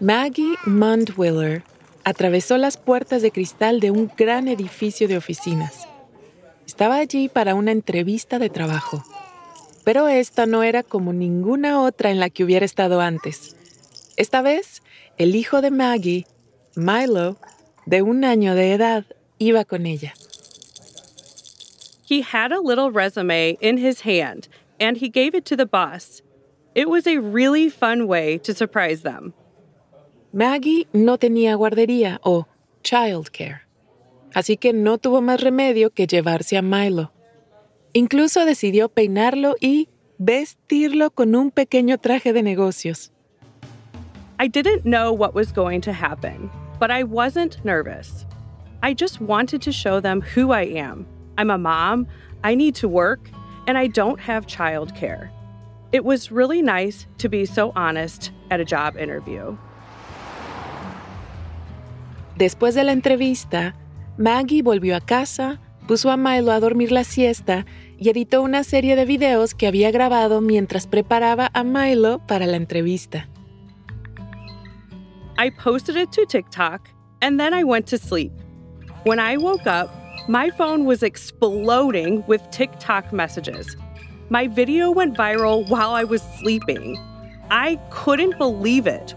Maggie Mundwiller atravesó las puertas de cristal de un gran edificio de oficinas. Estaba allí para una entrevista de trabajo. Pero esta no era como ninguna otra en la que hubiera estado antes. Esta vez, el hijo de Maggie, Milo, de un año de edad, iba con ella. He had a little resume in his hand and he gave it to the boss. It was a really fun way to surprise them. Maggie no tenía guardería o childcare, así que no tuvo más remedio que llevarse a Milo. Incluso decidió peinarlo y vestirlo con un pequeño traje de negocios. I didn't know what was going to happen, but I wasn't nervous. I just wanted to show them who I am. I'm a mom, I need to work, and I don't have childcare. It was really nice to be so honest at a job interview. Después de la entrevista, Maggie volvió a casa, puso a Milo a dormir la siesta y editó una serie de videos que había grabado mientras preparaba a Milo para la entrevista. I posted it to TikTok and then I went to sleep. When I woke up, my phone was exploding with TikTok messages. My video went viral while I was sleeping. I couldn't believe it.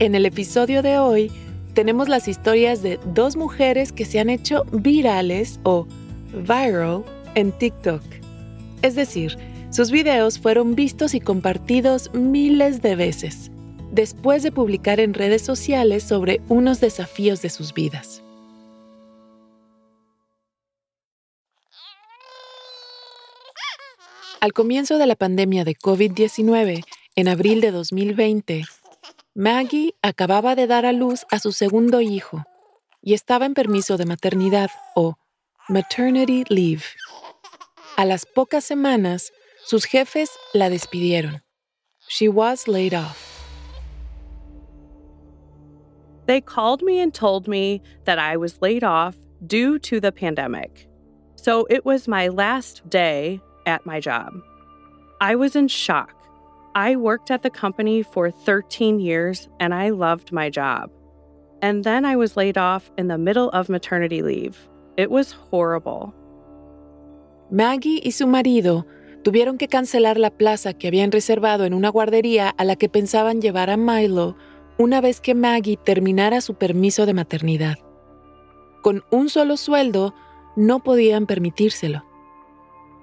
En el episodio de hoy tenemos las historias de dos mujeres que se han hecho virales o viral en TikTok. Es decir, sus videos fueron vistos y compartidos miles de veces, después de publicar en redes sociales sobre unos desafíos de sus vidas. Al comienzo de la pandemia de COVID-19, en abril de 2020, Maggie acababa de dar a luz a su segundo hijo y estaba en permiso de maternidad o maternity leave. A las pocas semanas, sus jefes la despidieron. She was laid off. They called me and told me that I was laid off due to the pandemic. So it was my last day at my job. I was in shock. I worked at the company for 13 years and I loved my job. And then I was laid off in the middle of maternity leave. It was horrible. Maggie y su marido tuvieron que cancelar la plaza que habían reservado en una guardería a la que pensaban llevar a Milo una vez que Maggie terminara su permiso de maternidad. Con un solo sueldo, no podían permitírselo.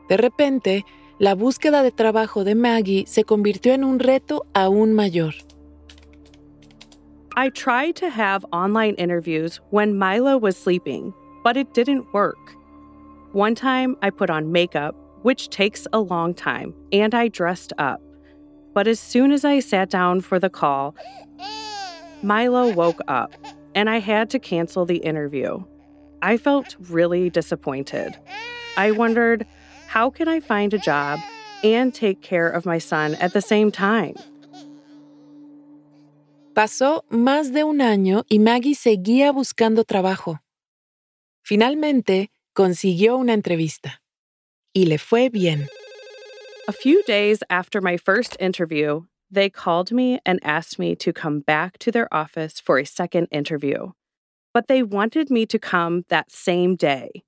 De repente, la búsqueda de trabajo de Maggie se convirtió en un reto aún mayor. I tried to have online interviews when Milo was sleeping, but it didn't work. One time I put on makeup, which takes a long time, and I dressed up. But as soon as I sat down for the call, Milo woke up and I had to cancel the interview. I felt really disappointed. I wondered, how can I find a job and take care of my son at the same time? Pasó más de un año y Maggie seguía buscando trabajo. Finalmente, consiguió una entrevista. Y le fue bien. A few days after my first interview, they called me and asked me to come back to their office for a second interview. But they wanted me to come that same day.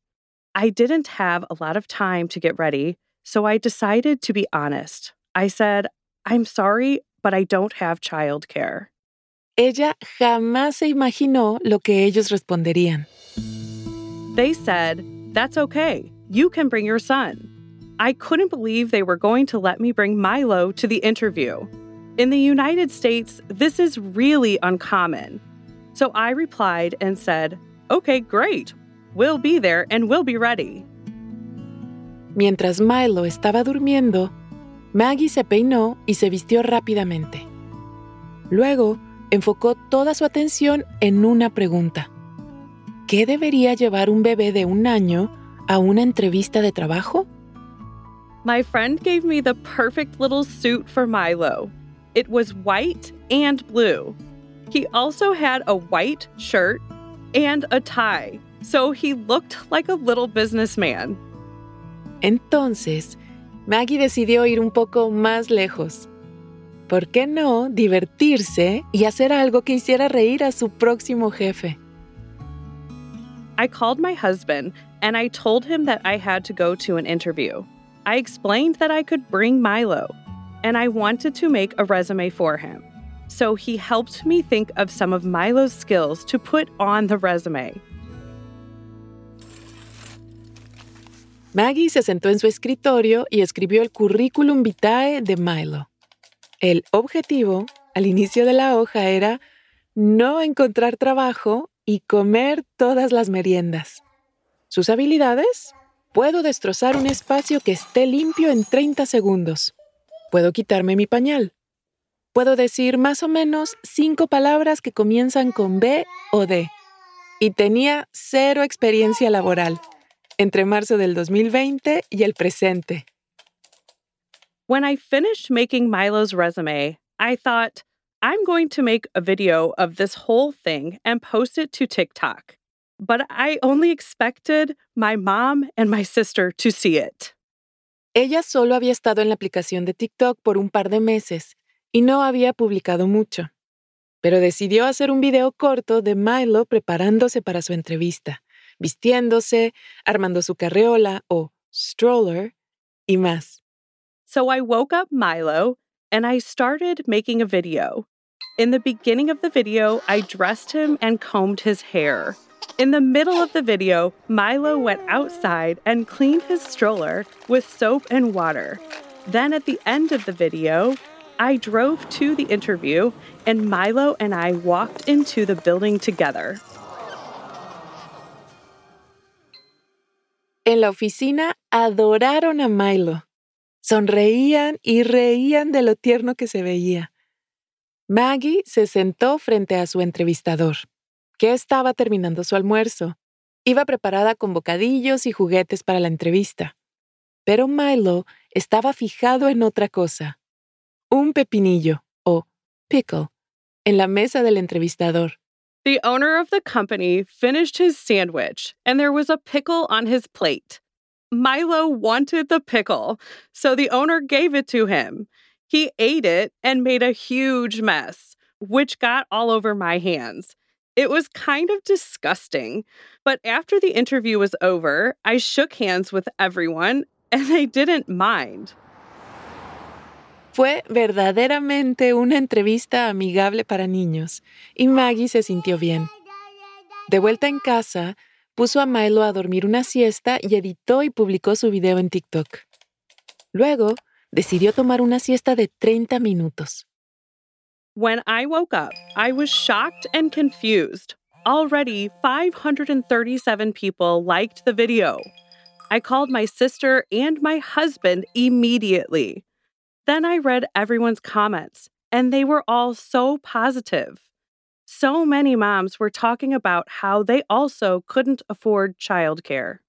I didn't have a lot of time to get ready, so I decided to be honest. I said, I'm sorry, but I don't have childcare. Ella jamás se imaginó lo que ellos responderían. They said, That's okay. You can bring your son. I couldn't believe they were going to let me bring Milo to the interview. In the United States, this is really uncommon. So I replied and said, Okay, great. We'll be there and we'll be ready. Mientras Milo estaba durmiendo, Maggie se peinó y se vistió rápidamente. Luego, enfocó toda su atención en una pregunta. ¿Qué debería llevar un bebé de un año a una entrevista de trabajo? My friend gave me the perfect little suit for Milo. It was white and blue. He also had a white shirt and a tie, so he looked like a little businessman. Entonces, Maggie decidió ir un poco más lejos. ¿Por qué no divertirse y hacer algo que hiciera reír a su próximo jefe? I called my husband and I told him that I had to go to an interview. I explained that I could bring Milo and I wanted to make a resume for him. So he helped me think of some of Milo's skills to put on the resume. Maggie se sentó en su escritorio y escribió el currículum vitae de Milo. El objetivo al inicio de la hoja era no encontrar trabajo y comer todas las meriendas. Sus habilidades? Puedo destrozar un espacio que esté limpio en 30 segundos. Puedo quitarme mi pañal. Puedo decir más o menos cinco palabras que comienzan con B o D. Y tenía cero experiencia laboral entre marzo del 2020 y el presente. When I finished making Milo's resume, I thought, I'm going to make a video of this whole thing and post it to TikTok. But I only expected my mom and my sister to see it. Ella solo había estado en la aplicación de TikTok por un par de meses y no había publicado mucho. Pero decidió hacer un video corto de Milo preparándose para su entrevista. Vistiéndose, armando su carreola o stroller y más. So I woke up Milo and I started making a video. In the beginning of the video, I dressed him and combed his hair. In the middle of the video, Milo went outside and cleaned his stroller with soap and water. Then at the end of the video, I drove to the interview and Milo and I walked into the building together. En la oficina adoraron a Milo. Sonreían y reían de lo tierno que se veía. Maggie se sentó frente a su entrevistador, que estaba terminando su almuerzo. Iba preparada con bocadillos y juguetes para la entrevista. Pero Milo estaba fijado en otra cosa. Un pepinillo, o pickle, en la mesa del entrevistador. The owner of the company finished his sandwich, and there was a pickle on his plate. Milo wanted the pickle, so the owner gave it to him. He ate it and made a huge mess, which got all over my hands. It was kind of disgusting. But after the interview was over, I shook hands with everyone and they didn't mind. Fue verdaderamente una entrevista amigable para niños y Maggie se sintió bien. De vuelta en casa, puso a Milo a dormir una siesta y editó y publicó su video en TikTok. Luego, decidió tomar una siesta de 30 minutos. When I woke up, I was shocked and confused. Already, 537 people liked the video. I called my sister and my husband immediately. Then I read everyone's comments, and they were all so positive. So many moms were talking about how they also couldn't afford childcare.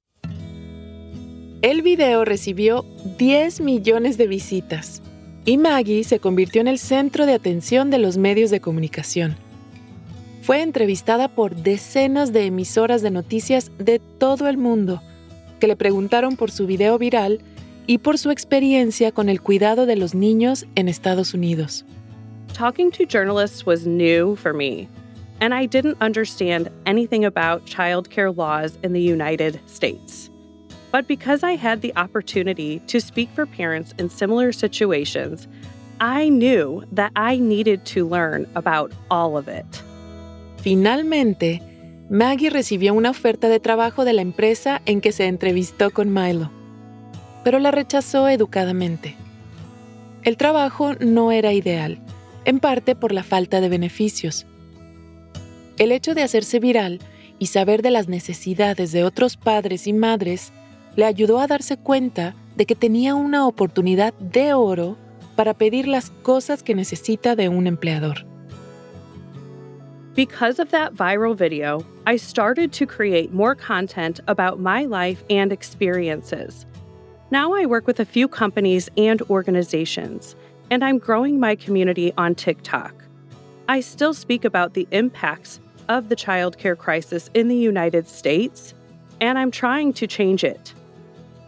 El video recibió 10 millones de visitas y Maggie se convirtió en el centro de atención de los medios de comunicación. Fue entrevistada por decenas de emisoras de noticias de todo el mundo que le preguntaron por su video viral y por su experiencia con el cuidado de los niños en Estados Unidos. Talking to journalists was new for me, and I didn't understand anything about childcare laws in the United States. But because I had the opportunity to speak for parents in similar situations, I knew that I needed to learn about all of it. Finalmente, Maggie recibió una oferta de trabajo de la empresa en que se entrevistó con Milo. Pero la rechazó educadamente. El trabajo no era ideal, en parte por la falta de beneficios. El hecho de hacerse viral y saber de las necesidades de otros padres y madres le ayudó a darse cuenta de que tenía una oportunidad de oro para pedir las cosas que necesita de un empleador. Because of that viral video, I started to create more content about my life and experiences. Now I work with a few companies and organizations, and I'm growing my community on TikTok. I still speak about the impacts of the childcare crisis in the United States, and I'm trying to change it.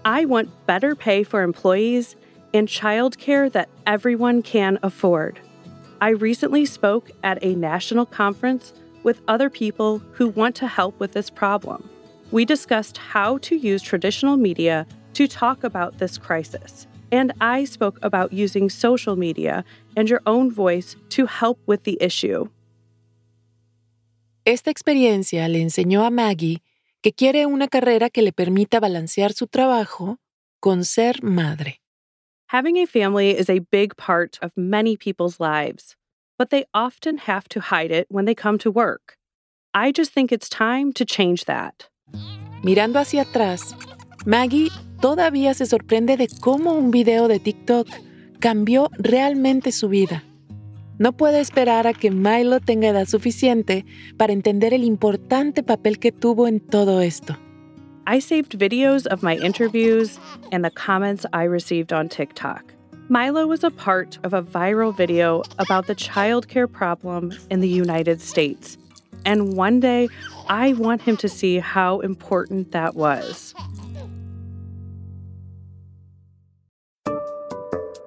I want better pay for employees and childcare that everyone can afford. I recently spoke at a national conference with other people who want to help with this problem. We discussed how to use traditional media to talk about this crisis, and I spoke about using social media and your own voice to help with the issue. Esta experiencia le enseñó a Maggie que quiere una carrera que le permita balancear su trabajo con ser madre. Having a family is a big part of many people's lives, but they often have to hide it when they come to work. I just think it's time to change that. Mirando hacia atrás, Maggie todavía se sorprende de cómo un video de TikTok cambió realmente su vida. No puede esperar a que Milo tenga edad suficiente para entender el importante papel que tuvo en todo esto. I saved videos of my interviews and the comments I received on TikTok. Milo was a part of a viral video about the childcare problem in the United States. And one day, I want him to see how important that was.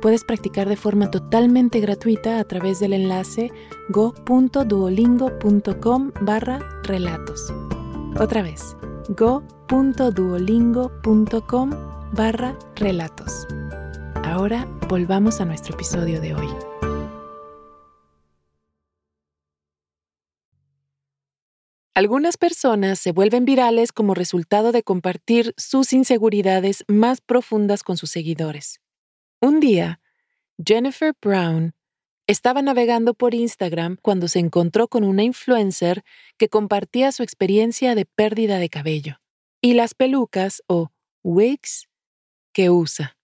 puedes practicar de forma totalmente gratuita a través del enlace go.duolingo.com barra relatos. Otra vez, go.duolingo.com barra relatos. Ahora volvamos a nuestro episodio de hoy. Algunas personas se vuelven virales como resultado de compartir sus inseguridades más profundas con sus seguidores. Un día, Jennifer Brown estaba navegando por Instagram cuando se encontró con una influencer que compartía su experiencia de pérdida de cabello y las pelucas o wigs que usa.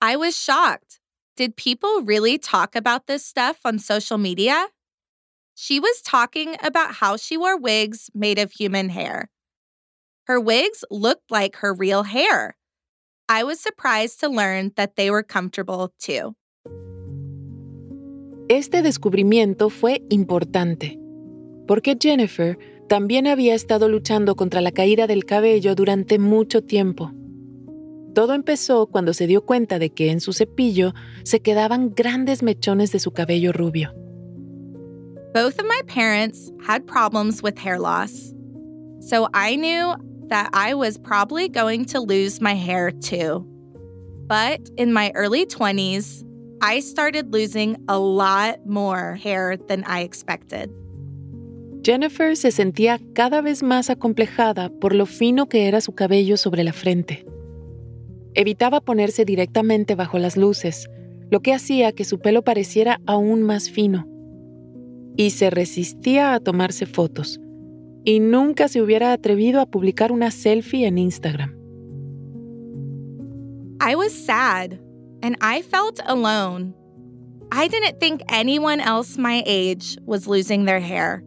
I was shocked. Did people really talk about this stuff on social media? She was talking about how she wore wigs made of human hair. Her wigs looked like her real hair. I was surprised to learn that they were comfortable too. Este descubrimiento fue importante, porque Jennifer también había estado luchando contra la caída del cabello durante mucho tiempo. Todo empezó cuando se dio cuenta de que en su cepillo se quedaban grandes mechones de su cabello rubio. Both of my parents had problems with hair loss, so I knew that I was probably going to lose my hair too. But in my early 20s, I started losing a lot more hair than I expected. Jennifer se sentía cada vez más acomplejada por lo fino que era su cabello sobre la frente. Evitaba ponerse directamente bajo las luces, lo que hacía que su pelo pareciera aún más fino. Y se resistía a tomarse fotos, y nunca se hubiera atrevido a publicar una selfie en Instagram. I was sad and I felt alone. I didn't think anyone else my age was losing their hair.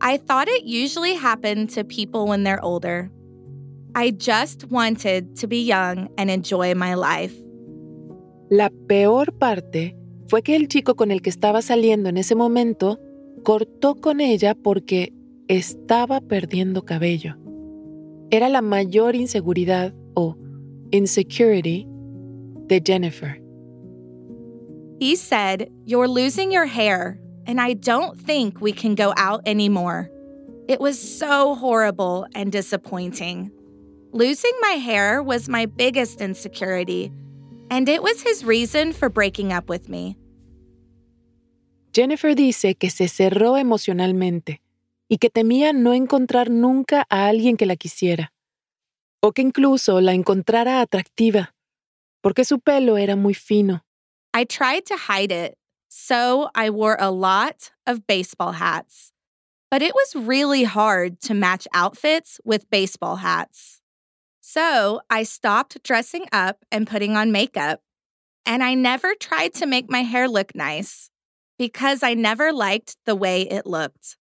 I thought it usually happened to people when they're older. I just wanted to be young and enjoy my life. La peor parte fue que el chico con el que estaba saliendo en ese momento cortó con ella porque estaba perdiendo cabello. Era la mayor inseguridad o insecurity de Jennifer. He said, You're losing your hair, and I don't think we can go out anymore. It was so horrible and disappointing. Losing my hair was my biggest insecurity, and it was his reason for breaking up with me. Jennifer dice que se cerró emocionalmente y que temía no encontrar nunca a alguien que la quisiera, o que incluso la encontrara atractiva, porque su pelo era muy fino. I tried to hide it, so I wore a lot of baseball hats. But it was really hard to match outfits with baseball hats. So I stopped dressing up and putting on makeup. And I never tried to make my hair look nice because I never liked the way it looked.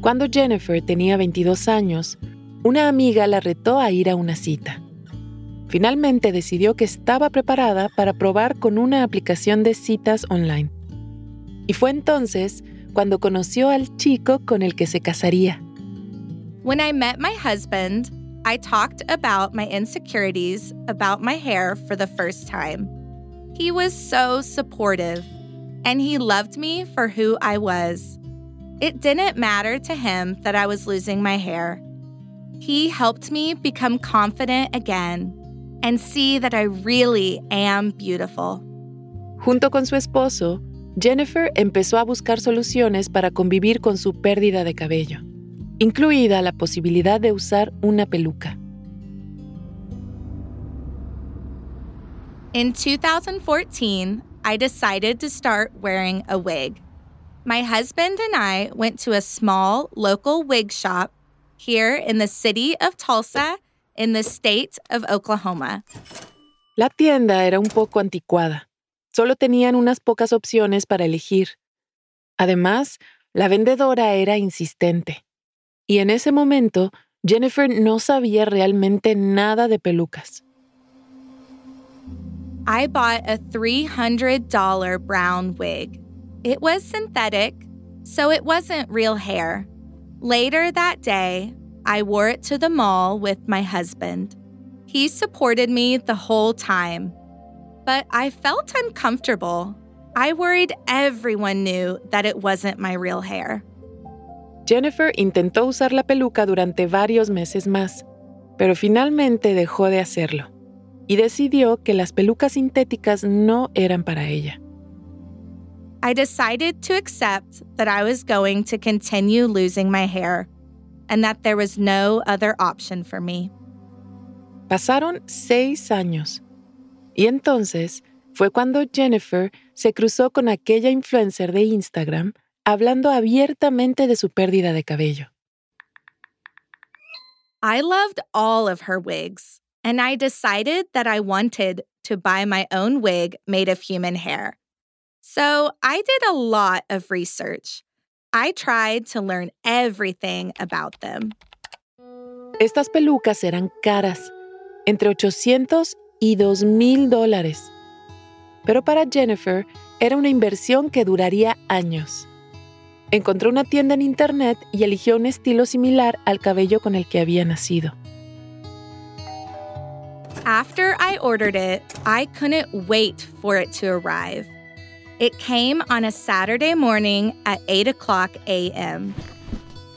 Cuando Jennifer tenía 22 años, una amiga la retó a ir a una cita. Finalmente decidió que estaba preparada para probar con una aplicación de citas online. Y fue entonces cuando conoció al chico con el que se casaría. When I met my husband, I talked about my insecurities about my hair for the first time. He was so supportive, and he loved me for who I was. It didn't matter to him that I was losing my hair. He helped me become confident again and see that I really am beautiful. Junto con su esposo, Jennifer empezó a buscar soluciones para convivir con su pérdida de cabello, incluida la posibilidad de usar una peluca. In 2014, I decided to start wearing a wig. My husband and I went to a small local wig shop here in the city of Tulsa in the state of Oklahoma. La tienda era un poco anticuada. Solo tenían unas pocas opciones para elegir. Además, la vendedora era insistente. Y en ese momento, Jennifer no sabía realmente nada de pelucas. I bought a $300 brown wig. It was synthetic, so it wasn't real hair. Later that day, I wore it to the mall with my husband. He supported me the whole time, but I felt uncomfortable. I worried everyone knew that it wasn't my real hair. Jennifer intentó usar la peluca durante varios meses más, pero finalmente dejó de hacerlo y decidió que las pelucas sintéticas no eran para ella. I decided to accept that I was going to continue losing my hair and that there was no other option for me. Pasaron seis años y entonces fue cuando Jennifer se cruzó con aquella influencer de Instagram hablando abiertamente de su pérdida de cabello. I loved all of her wigs, and I decided that I wanted to buy my own wig made of human hair. So I did a lot of research. I tried to learn everything about them. Estas pelucas eran caras, entre 800 y 2 mil dólares. Pero para Jennifer era una inversión que duraría años. Encontró una tienda en internet y eligió un estilo similar al cabello con el que había nacido. After I ordered it, I couldn't wait for it to arrive. It came on a Saturday morning at 8 o'clock a.m.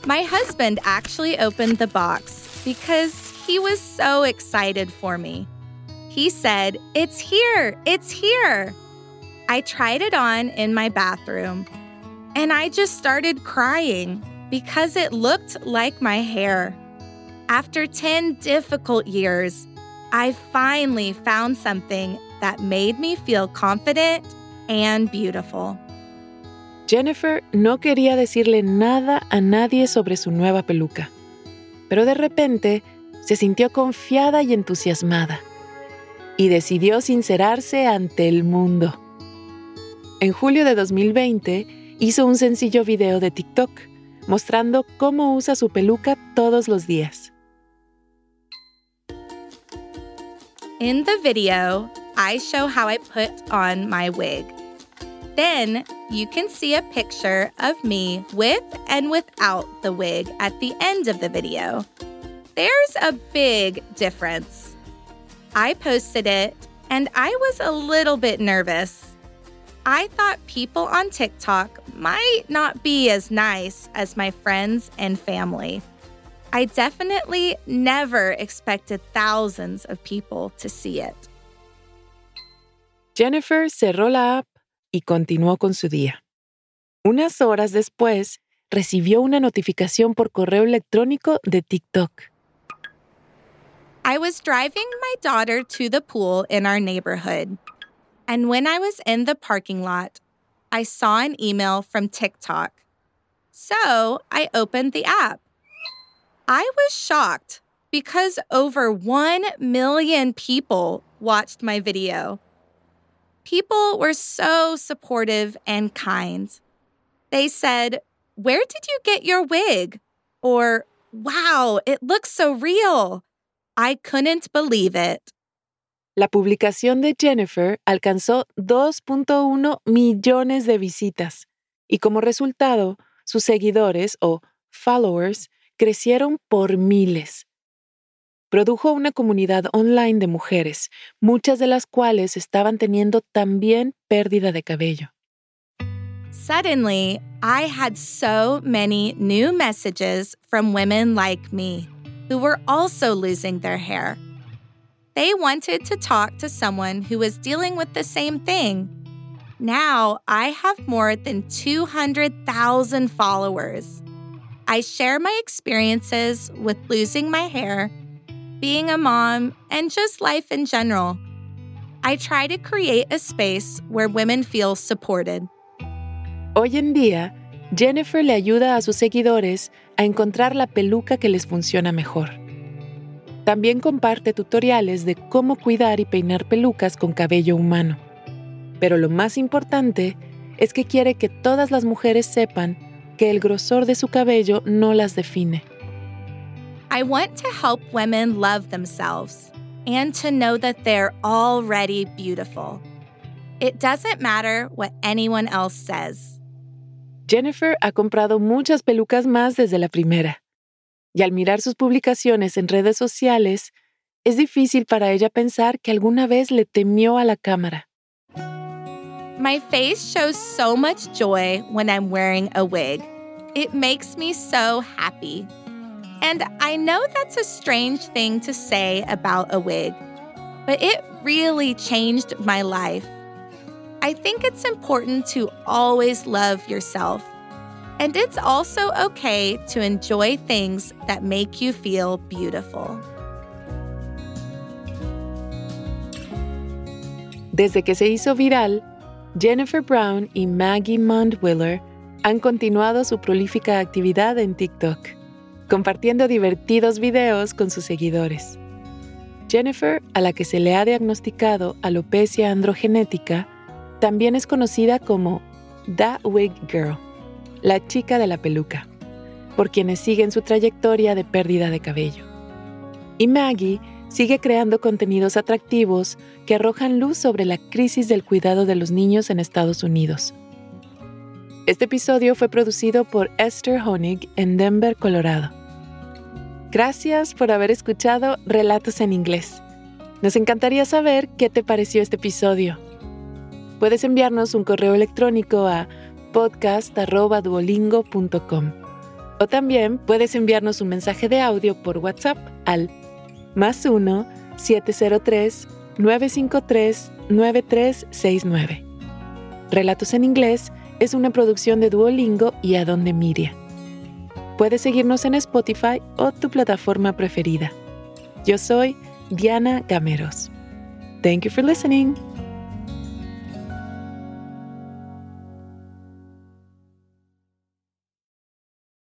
My husband actually opened the box because he was so excited for me. He said, It's here! It's here! I tried it on in my bathroom and I just started crying because it looked like my hair. After 10 difficult years, I finally found something that made me feel confident and beautiful. Jennifer no quería decirle nada a nadie sobre su nueva peluca, pero de repente se sintió confiada y entusiasmada y decidió sincerarse ante el mundo. En julio de 2020 hizo un sencillo video de TikTok mostrando cómo usa su peluca todos los días. In the video, I show how I put on my wig. Then you can see a picture of me with and without the wig at the end of the video. There's a big difference. I posted it and I was a little bit nervous. I thought people on TikTok might not be as nice as my friends and family. I definitely never expected thousands of people to see it. Jennifer cerró la app y continuó con su día. Unas horas después, recibió una notificación por correo electrónico de TikTok. I was driving my daughter to the pool in our neighborhood. And when I was in the parking lot, I saw an email from TikTok. So I opened the app. I was shocked because over 1 million people watched my video. People were so supportive and kind. They said, Where did you get your wig? Or, Wow, it looks so real. I couldn't believe it. La publicación de Jennifer alcanzó 2.1 millones de visitas y como resultado, sus seguidores o followers crecieron por miles. Produjo una comunidad online de mujeres, muchas de las cuales estaban teniendo también pérdida de cabello. Suddenly, I had so many new messages from women like me who were also losing their hair. They wanted to talk to someone who was dealing with the same thing. Now I have more than 200,000 followers. I share my experiences with losing my hair, being a mom, and just life in general. I try to create a space where women feel supported. Hoy en día, Jennifer le ayuda a sus seguidores a encontrar la peluca que les funciona mejor. También comparte tutoriales de cómo cuidar y peinar pelucas con cabello humano. Pero lo más importante es que quiere que todas las mujeres sepan que el grosor de su cabello no las define. I want to help women love themselves and to know that they're already beautiful. It doesn't matter what anyone else says. Jennifer ha comprado muchas pelucas más desde la primera. Y al mirar sus publicaciones en redes sociales, es difícil para ella pensar que alguna vez le temió a la cámara. My face shows so much joy when I'm wearing a wig. It makes me so happy. And I know that's a strange thing to say about a wig, but it really changed my life. I think it's important to always love yourself. And it's also okay to enjoy things that make you feel beautiful. Desde que se hizo viral, Jennifer Brown y Maggie Mundwiller han continuado su prolífica actividad en TikTok, compartiendo divertidos videos con sus seguidores. Jennifer, a la que se le ha diagnosticado alopecia androgenética, también es conocida como The Wig Girl, la chica de la peluca, por quienes siguen su trayectoria de pérdida de cabello. Y Maggie sigue creando contenidos atractivos que arrojan luz sobre la crisis del cuidado de los niños en Estados Unidos. Este episodio fue producido por Esther Honig en Denver, Colorado. Gracias por haber escuchado Relatos en Inglés. Nos encantaría saber qué te pareció este episodio. Puedes enviarnos un correo electrónico a podcast.duolingo.com o también puedes enviarnos un mensaje de audio por WhatsApp al más 1-703-953-9369. Relatos en inglés es una producción de Duolingo y Adonde Miria. Puedes seguirnos en Spotify o tu plataforma preferida. Yo soy Diana Gameros. Thank you for listening.